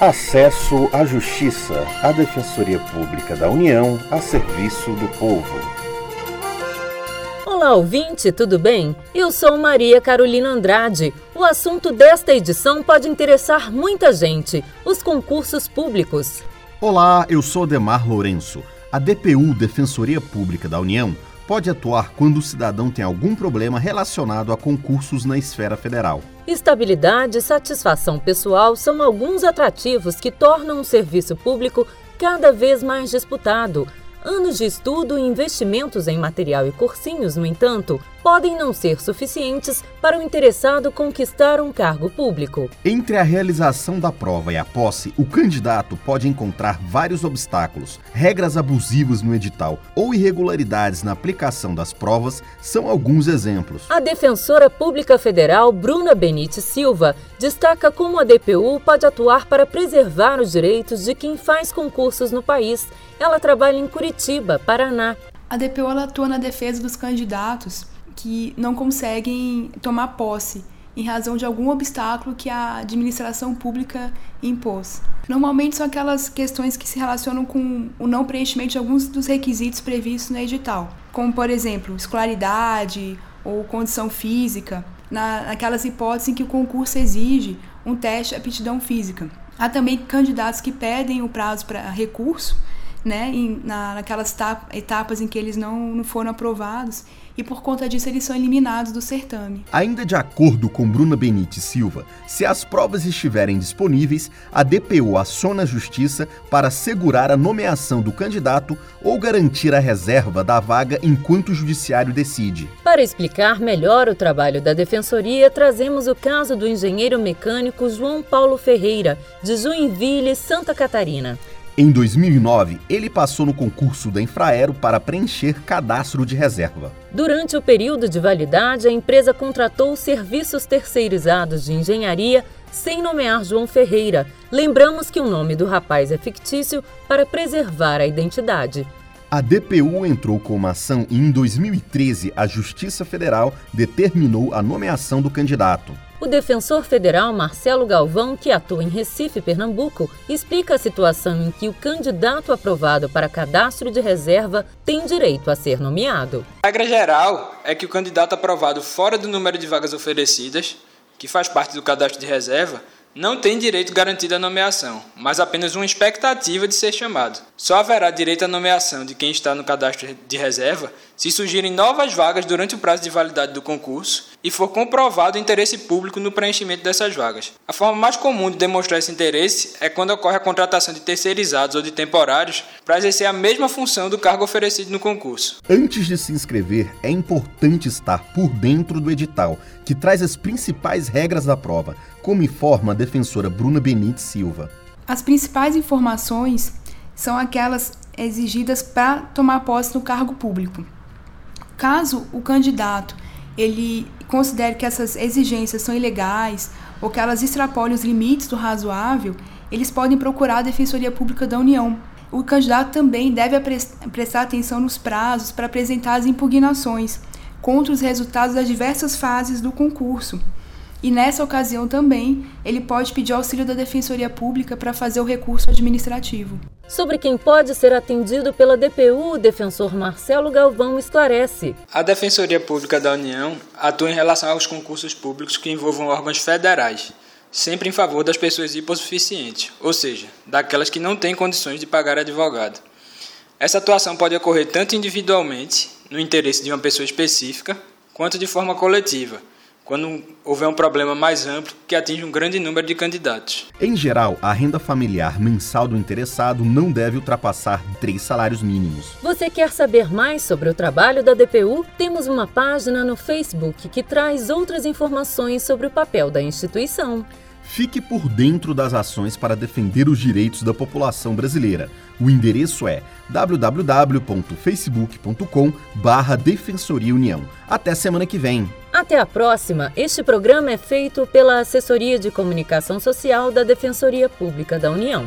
Acesso à Justiça, a Defensoria Pública da União a serviço do povo. Olá, ouvinte, tudo bem? Eu sou Maria Carolina Andrade. O assunto desta edição pode interessar muita gente: os concursos públicos. Olá, eu sou Demar Lourenço. A DPU, Defensoria Pública da União, pode atuar quando o cidadão tem algum problema relacionado a concursos na esfera federal. Estabilidade e satisfação pessoal são alguns atrativos que tornam o serviço público cada vez mais disputado. Anos de estudo e investimentos em material e cursinhos, no entanto, podem não ser suficientes para o interessado conquistar um cargo público. Entre a realização da prova e a posse, o candidato pode encontrar vários obstáculos. Regras abusivas no edital ou irregularidades na aplicação das provas são alguns exemplos. A defensora pública federal Bruna Benite Silva destaca como a DPU pode atuar para preservar os direitos de quem faz concursos no país. Ela trabalha em Curitiba, Paraná. A DPU atua na defesa dos candidatos que não conseguem tomar posse em razão de algum obstáculo que a administração pública impôs. Normalmente são aquelas questões que se relacionam com o não preenchimento de alguns dos requisitos previstos no edital, como, por exemplo, escolaridade ou condição física, na, naquelas hipóteses em que o concurso exige um teste de aptidão física. Há também candidatos que pedem o prazo para recurso né, em, na, naquelas etapas em que eles não, não foram aprovados e por conta disso eles são eliminados do certame. Ainda de acordo com Bruna Benite Silva, se as provas estiverem disponíveis, a DPU aciona a justiça para assegurar a nomeação do candidato ou garantir a reserva da vaga enquanto o judiciário decide. Para explicar melhor o trabalho da defensoria, trazemos o caso do engenheiro mecânico João Paulo Ferreira, de Joinville, Santa Catarina. Em 2009, ele passou no concurso da Infraero para preencher cadastro de reserva. Durante o período de validade, a empresa contratou serviços terceirizados de engenharia sem nomear João Ferreira. Lembramos que o nome do rapaz é fictício para preservar a identidade. A DPU entrou com uma ação e em 2013 a Justiça Federal determinou a nomeação do candidato. O defensor federal Marcelo Galvão, que atua em Recife, Pernambuco, explica a situação em que o candidato aprovado para cadastro de reserva tem direito a ser nomeado. A regra geral é que o candidato aprovado fora do número de vagas oferecidas, que faz parte do cadastro de reserva, não tem direito garantido à nomeação, mas apenas uma expectativa de ser chamado. Só haverá direito à nomeação de quem está no cadastro de reserva se surgirem novas vagas durante o prazo de validade do concurso e for comprovado o interesse público no preenchimento dessas vagas. A forma mais comum de demonstrar esse interesse é quando ocorre a contratação de terceirizados ou de temporários para exercer a mesma função do cargo oferecido no concurso. Antes de se inscrever, é importante estar por dentro do edital, que traz as principais regras da prova, como informa a defensora Bruna Benite Silva. As principais informações são aquelas exigidas para tomar posse no cargo público. Caso o candidato ele considere que essas exigências são ilegais ou que elas extrapolem os limites do razoável, eles podem procurar a Defensoria Pública da União. O candidato também deve prestar atenção nos prazos para apresentar as impugnações contra os resultados das diversas fases do concurso e nessa ocasião também, ele pode pedir auxílio da Defensoria Pública para fazer o recurso administrativo. Sobre quem pode ser atendido pela DPU, o defensor Marcelo Galvão esclarece. A Defensoria Pública da União atua em relação aos concursos públicos que envolvam órgãos federais, sempre em favor das pessoas hipossuficientes, ou seja, daquelas que não têm condições de pagar advogado. Essa atuação pode ocorrer tanto individualmente, no interesse de uma pessoa específica, quanto de forma coletiva quando houver um problema mais amplo que atinge um grande número de candidatos. Em geral, a renda familiar mensal do interessado não deve ultrapassar três salários mínimos. Você quer saber mais sobre o trabalho da DPU? Temos uma página no Facebook que traz outras informações sobre o papel da instituição. Fique por dentro das ações para defender os direitos da população brasileira. O endereço é www.facebook.com/defensoria União. Até semana que vem. Até a próxima. Este programa é feito pela Assessoria de Comunicação Social da Defensoria Pública da União.